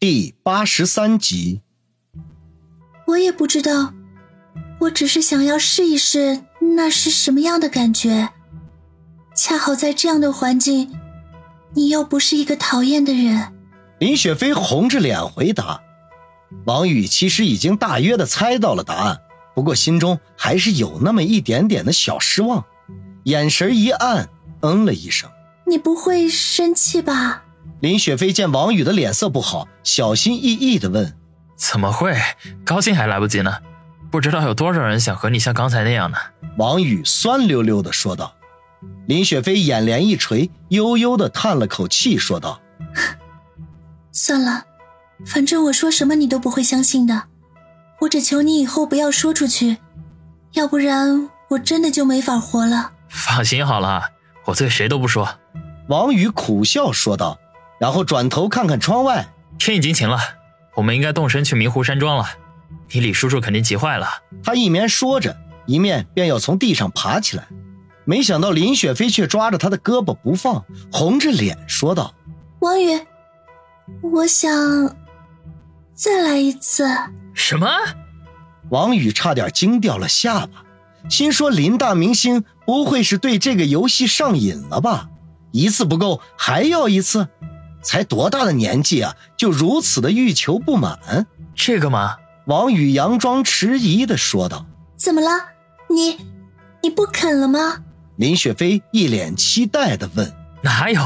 第八十三集。我也不知道，我只是想要试一试那是什么样的感觉。恰好在这样的环境，你又不是一个讨厌的人。林雪飞红着脸回答。王宇其实已经大约的猜到了答案，不过心中还是有那么一点点的小失望，眼神一暗，嗯了一声。你不会生气吧？林雪飞见王宇的脸色不好，小心翼翼的问：“怎么会？高兴还来不及呢。不知道有多少人想和你像刚才那样呢。”王宇酸溜溜的说道。林雪飞眼帘一垂，悠悠的叹了口气，说道：“ 算了。”反正我说什么你都不会相信的，我只求你以后不要说出去，要不然我真的就没法活了。放心好了，我对谁都不说。王宇苦笑说道，然后转头看看窗外，天已经晴了，我们应该动身去明湖山庄了。你李叔叔肯定急坏了。他一面说着，一面便要从地上爬起来，没想到林雪飞却抓着他的胳膊不放，红着脸说道：“王宇，我想。”再来一次！什么？王宇差点惊掉了下巴，心说林大明星不会是对这个游戏上瘾了吧？一次不够还要一次？才多大的年纪啊，就如此的欲求不满？这个嘛？王宇佯装迟疑的说道：“怎么了？你你不肯了吗？”林雪飞一脸期待的问：“哪有？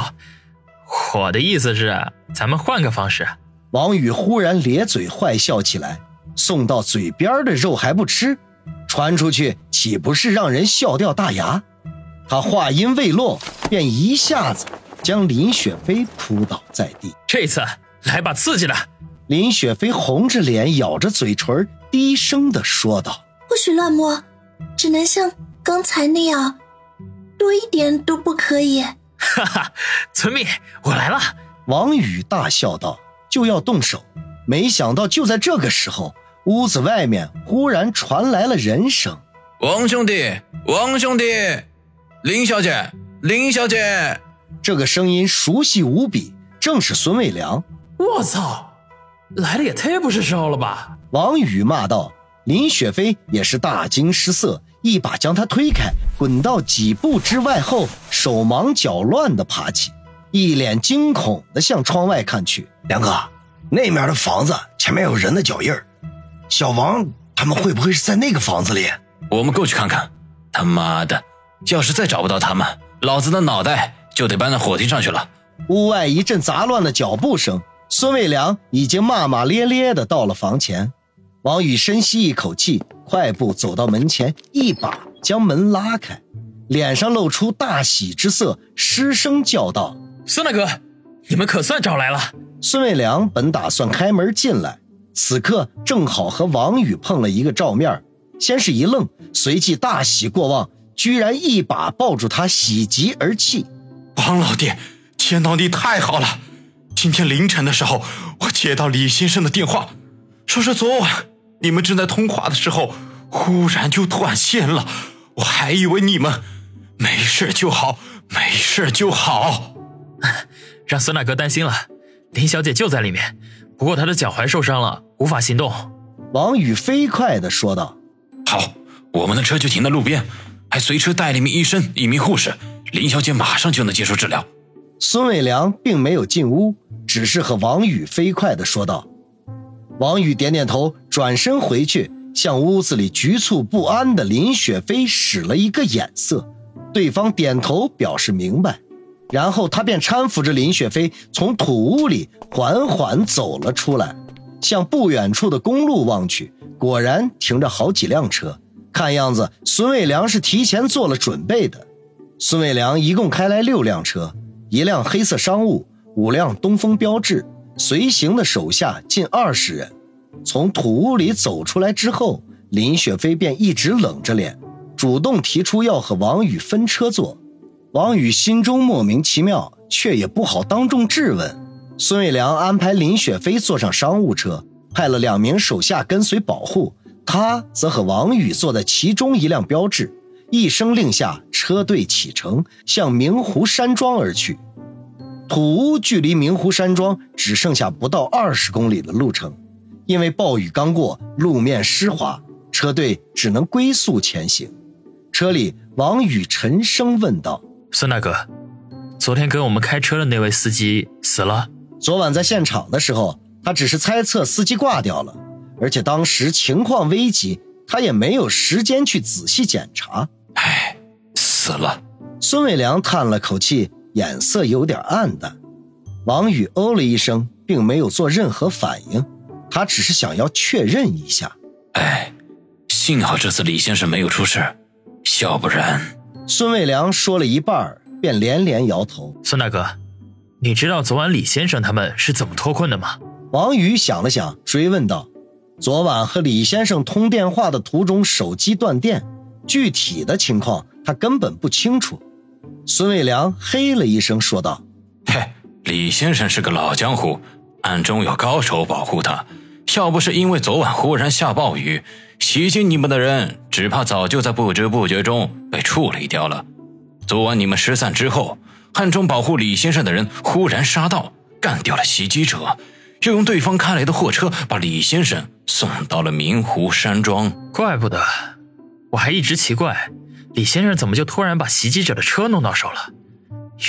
我的意思是，咱们换个方式。”王宇忽然咧嘴坏笑起来，送到嘴边的肉还不吃，传出去岂不是让人笑掉大牙？他话音未落，便一下子将林雪飞扑倒在地。这次来把刺激的！林雪飞红着脸，咬着嘴唇，低声的说道：“不许乱摸，只能像刚才那样，多一点都不可以。”哈哈，村民，我来了！王宇大笑道。就要动手，没想到就在这个时候，屋子外面忽然传来了人声：“王兄弟，王兄弟，林小姐，林小姐。”这个声音熟悉无比，正是孙卫良。我操，来的也太不是时候了吧！王宇骂道。林雪飞也是大惊失色，一把将他推开，滚到几步之外后，手忙脚乱地爬起。一脸惊恐的向窗外看去，梁哥，那面的房子前面有人的脚印儿，小王他们会不会是在那个房子里？我们过去看看。他妈的，要是再找不到他们，老子的脑袋就得搬到火梯上去了。屋外一阵杂乱的脚步声，孙卫良已经骂骂咧咧的到了房前。王宇深吸一口气，快步走到门前，一把将门拉开，脸上露出大喜之色，失声叫道。孙大哥，你们可算找来了。孙卫良本打算开门进来，此刻正好和王宇碰了一个照面，先是一愣，随即大喜过望，居然一把抱住他，喜极而泣。王老弟，见到你太好了。今天凌晨的时候，我接到李先生的电话，说是昨晚你们正在通话的时候，忽然就断线了。我还以为你们没事就好，没事就好。让孙大哥担心了，林小姐就在里面，不过她的脚踝受伤了，无法行动。王宇飞快的说道：“好，我们的车就停在路边，还随车带了一名医生、一名护士，林小姐马上就能接受治疗。”孙伟良并没有进屋，只是和王宇飞快地说道。王宇点点头，转身回去，向屋子里局促不安的林雪飞使了一个眼色，对方点头表示明白。然后他便搀扶着林雪飞从土屋里缓缓走了出来，向不远处的公路望去，果然停着好几辆车。看样子孙卫良是提前做了准备的。孙卫良一共开来六辆车，一辆黑色商务，五辆东风标致，随行的手下近二十人。从土屋里走出来之后，林雪飞便一直冷着脸，主动提出要和王宇分车坐。王宇心中莫名其妙，却也不好当众质问。孙卫良安排林雪飞坐上商务车，派了两名手下跟随保护，他则和王宇坐在其中一辆标致。一声令下，车队启程，向明湖山庄而去。土屋距离明湖山庄只剩下不到二十公里的路程，因为暴雨刚过，路面湿滑，车队只能龟速前行。车里，王宇沉声问道：“孙大哥，昨天跟我们开车的那位司机死了？昨晚在现场的时候，他只是猜测司机挂掉了，而且当时情况危急，他也没有时间去仔细检查。”唉，死了。孙伟良叹了口气。眼色有点暗淡，王宇哦了一声，并没有做任何反应，他只是想要确认一下。哎，幸好这次李先生没有出事，要不然……孙卫良说了一半，便连连摇头。孙大哥，你知道昨晚李先生他们是怎么脱困的吗？王宇想了想，追问道：“昨晚和李先生通电话的途中，手机断电，具体的情况他根本不清楚。”孙卫良嘿了一声，说道：“嘿，李先生是个老江湖，暗中有高手保护他。要不是因为昨晚忽然下暴雨，袭击你们的人只怕早就在不知不觉中被处理掉了。昨晚你们失散之后，暗中保护李先生的人忽然杀到，干掉了袭击者，又用对方开来的货车把李先生送到了明湖山庄。怪不得，我还一直奇怪。”李先生怎么就突然把袭击者的车弄到手了？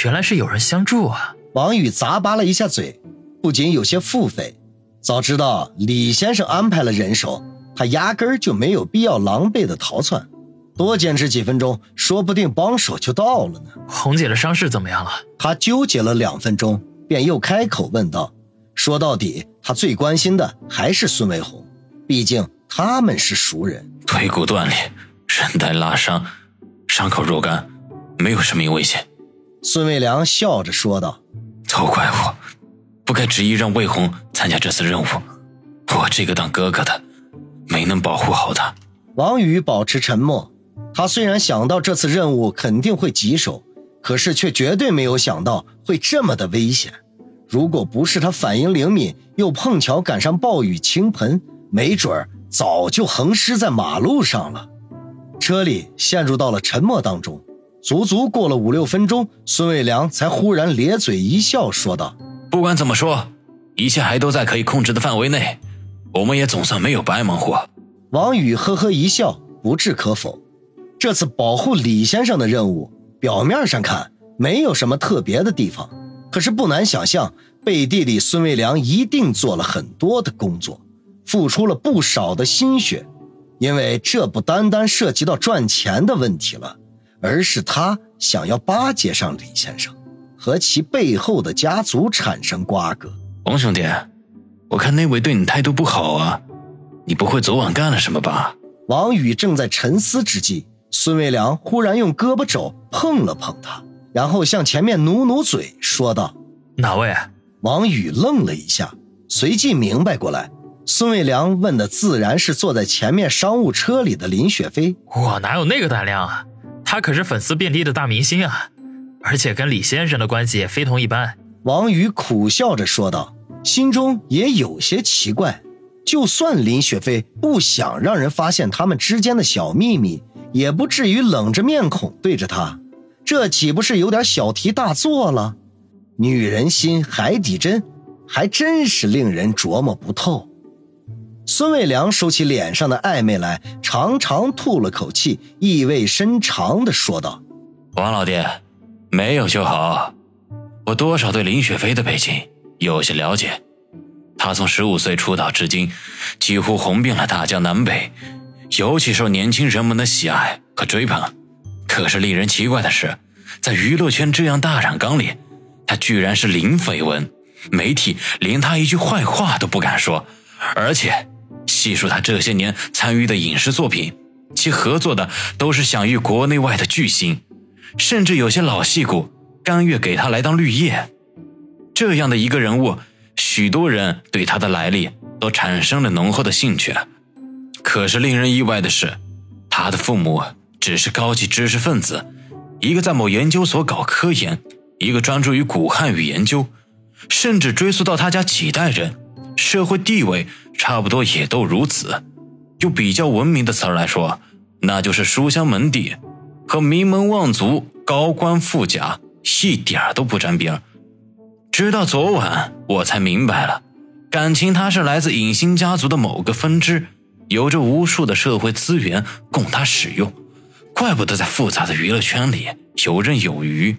原来是有人相助啊！王宇咂巴了一下嘴，不仅有些腹诽。早知道李先生安排了人手，他压根儿就没有必要狼狈的逃窜，多坚持几分钟，说不定帮手就到了呢。红姐的伤势怎么样了？他纠结了两分钟，便又开口问道：“说到底，他最关心的还是孙卫红，毕竟他们是熟人。腿骨断裂，韧带拉伤。”伤口若干，没有生命危险。孙卫良笑着说道：“都怪我，不该执意让魏红参加这次任务。我这个当哥哥的，没能保护好他。”王宇保持沉默。他虽然想到这次任务肯定会棘手，可是却绝对没有想到会这么的危险。如果不是他反应灵敏，又碰巧赶上暴雨倾盆，没准儿早就横尸在马路上了。车里陷入到了沉默当中，足足过了五六分钟，孙卫良才忽然咧嘴一笑，说道：“不管怎么说，一切还都在可以控制的范围内，我们也总算没有白忙活。”王宇呵呵一笑，不置可否。这次保护李先生的任务，表面上看没有什么特别的地方，可是不难想象，背地里孙卫良一定做了很多的工作，付出了不少的心血。因为这不单单涉及到赚钱的问题了，而是他想要巴结上李先生，和其背后的家族产生瓜葛。王兄弟，我看那位对你态度不好啊，你不会昨晚干了什么吧？王宇正在沉思之际，孙卫良忽然用胳膊肘碰了碰他，然后向前面努努嘴，说道：“哪位？”王宇愣了一下，随即明白过来。孙卫良问的自然是坐在前面商务车里的林雪飞。我哪有那个胆量啊？他可是粉丝遍地的大明星啊，而且跟李先生的关系也非同一般。王宇苦笑着说道，心中也有些奇怪。就算林雪飞不想让人发现他们之间的小秘密，也不至于冷着面孔对着他，这岂不是有点小题大做了？女人心海底针，还真是令人琢磨不透。孙卫良收起脸上的暧昧来，长长吐了口气，意味深长的说道：“王老弟，没有就好。我多少对林雪飞的背景有些了解。她从十五岁出道至今，几乎红遍了大江南北，尤其受年轻人们的喜爱和追捧。可是令人奇怪的是，在娱乐圈这样大染缸里，她居然是零绯闻，媒体连她一句坏话都不敢说，而且。”细数他这些年参与的影视作品，其合作的都是享誉国内外的巨星，甚至有些老戏骨甘愿给他来当绿叶。这样的一个人物，许多人对他的来历都产生了浓厚的兴趣。可是令人意外的是，他的父母只是高级知识分子，一个在某研究所搞科研，一个专注于古汉语研究，甚至追溯到他家几代人，社会地位。差不多也都如此。用比较文明的词儿来说，那就是书香门第，和名门望族、高官富甲一点都不沾边直到昨晚，我才明白了，感情他是来自影星家族的某个分支，有着无数的社会资源供他使用，怪不得在复杂的娱乐圈里游刃有余。